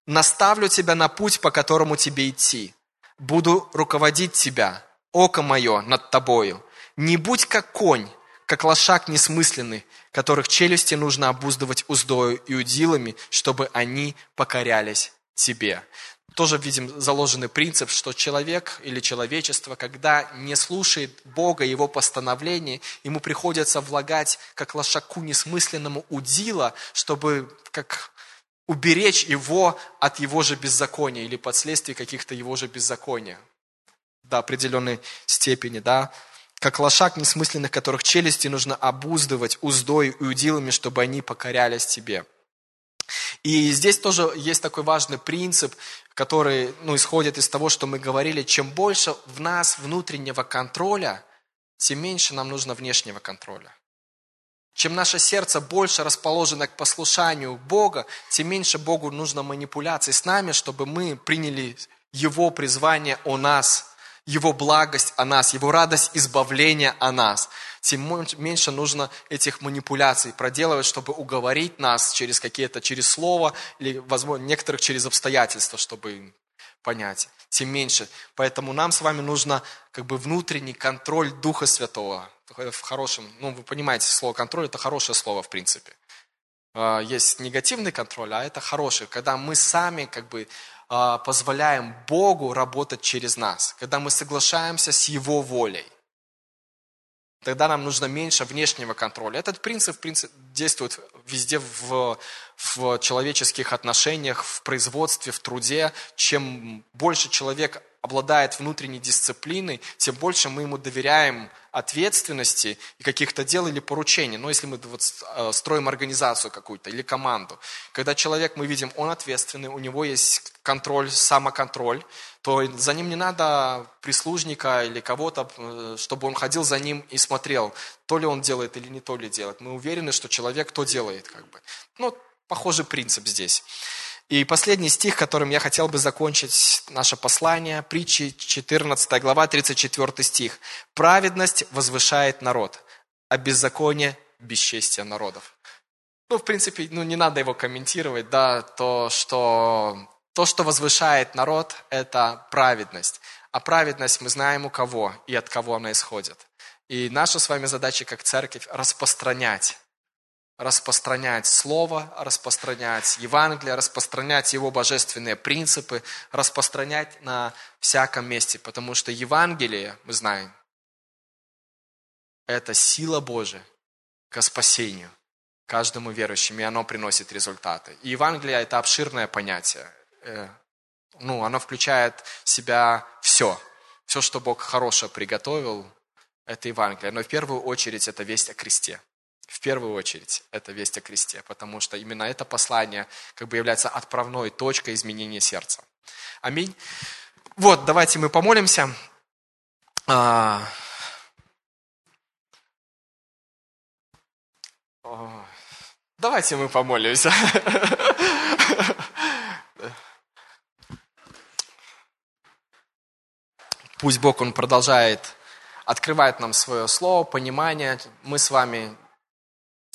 [SPEAKER 1] наставлю тебя на путь, по которому тебе идти. Буду руководить тебя, око мое над тобою. Не будь как конь, как лошак несмысленный, которых челюсти нужно обуздывать уздою и удилами, чтобы они покорялись тебе. Тоже видим заложенный принцип, что человек или человечество, когда не слушает Бога, Его постановлений, ему приходится влагать, как лошаку несмысленному удила, чтобы как уберечь его от его же беззакония или последствий каких-то его же беззакония до определенной степени, да. Как лошак несмысленных, которых челюсти нужно обуздывать уздой и удилами, чтобы они покорялись тебе. И здесь тоже есть такой важный принцип, который ну, исходит из того, что мы говорили, чем больше в нас внутреннего контроля, тем меньше нам нужно внешнего контроля. Чем наше сердце больше расположено к послушанию Бога, тем меньше Богу нужно манипуляций с нами, чтобы мы приняли Его призвание о нас, Его благость о нас, Его радость избавления о нас. Тем меньше нужно этих манипуляций проделывать, чтобы уговорить нас через какие-то, через слово, или, возможно, некоторых через обстоятельства, чтобы понять. Тем меньше. Поэтому нам с вами нужно как бы внутренний контроль Духа Святого, в хорошем, ну, вы понимаете, слово контроль – это хорошее слово, в принципе. А, есть негативный контроль, а это хороший, когда мы сами как бы а, позволяем Богу работать через нас, когда мы соглашаемся с Его волей. Тогда нам нужно меньше внешнего контроля. Этот принцип, принцип действует везде в, в человеческих отношениях, в производстве, в труде. Чем больше человек обладает внутренней дисциплиной, тем больше мы ему доверяем ответственности и каких-то дел или поручений. Но если мы вот э, строим организацию какую-то или команду, когда человек, мы видим, он ответственный, у него есть контроль, самоконтроль, то за ним не надо прислужника или кого-то, э, чтобы он ходил за ним и смотрел, то ли он делает или не то ли делает. Мы уверены, что человек то делает. Как бы. Ну, похожий принцип здесь. И последний стих, которым я хотел бы закончить наше послание, притчи 14 глава, 34 стих. «Праведность возвышает народ, а беззаконие – бесчестие народов». Ну, в принципе, ну, не надо его комментировать, да, то, что, то, что возвышает народ, это праведность. А праведность мы знаем у кого и от кого она исходит. И наша с вами задача как церковь – распространять распространять Слово, распространять Евангелие, распространять Его божественные принципы, распространять на всяком месте, потому что Евангелие, мы знаем, это сила Божия к спасению каждому верующему, и оно приносит результаты. И Евангелие – это обширное понятие. Э, ну, оно включает в себя все. Все, что Бог хорошее приготовил, это Евангелие. Но в первую очередь это весть о кресте в первую очередь, это весть о кресте, потому что именно это послание как бы является отправной точкой изменения сердца. Аминь. Вот, давайте мы помолимся. А, давайте мы помолимся. Пусть Бог, Он продолжает открывать нам свое слово, понимание. Мы с вами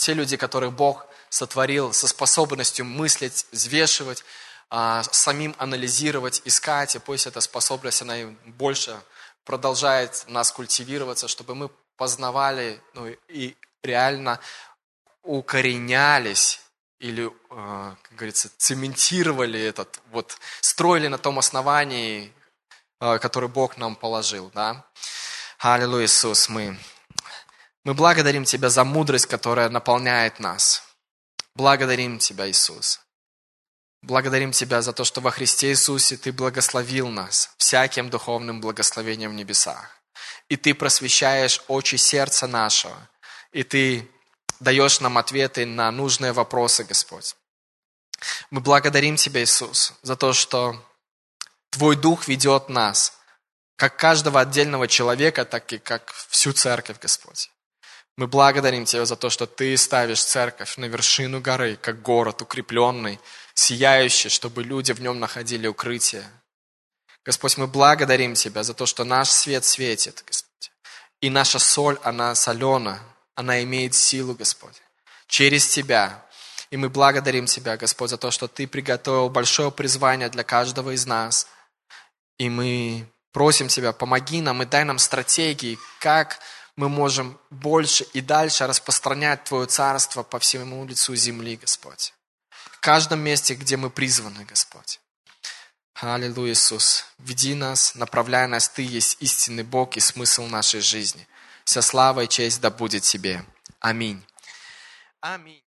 [SPEAKER 1] те люди, которых Бог сотворил со способностью мыслить, взвешивать, а, самим анализировать, искать, и пусть эта способность, она и больше продолжает нас культивироваться, чтобы мы познавали ну, и реально укоренялись или, э, как говорится, цементировали этот, вот, строили на том основании, э, которое Бог нам положил, да. Аллилуйя, Иисус, мы, мы благодарим Тебя за мудрость, которая наполняет нас. Благодарим Тебя, Иисус. Благодарим Тебя за то, что во Христе Иисусе Ты благословил нас всяким духовным благословением в небесах. И Ты просвещаешь очи сердца нашего. И Ты даешь нам ответы на нужные вопросы, Господь. Мы благодарим Тебя, Иисус, за то, что Твой Дух ведет нас, как каждого отдельного человека, так и как всю церковь, Господь. Мы благодарим Тебя за то, что Ты ставишь церковь на вершину горы, как город укрепленный, сияющий, чтобы люди в нем находили укрытие. Господь, мы благодарим Тебя за то, что наш свет светит, Господь. И наша соль, она солена, она имеет силу, Господь, через Тебя. И мы благодарим Тебя, Господь, за то, что Ты приготовил большое призвание для каждого из нас. И мы просим Тебя, помоги нам и дай нам стратегии, как мы можем больше и дальше распространять Твое Царство по всему лицу земли, Господь каждом месте, где мы призваны, Господь. Аллилуйя, Иисус. Веди нас, направляй нас. Ты есть истинный Бог и смысл нашей жизни. Вся слава и честь да будет Тебе. Аминь. Аминь.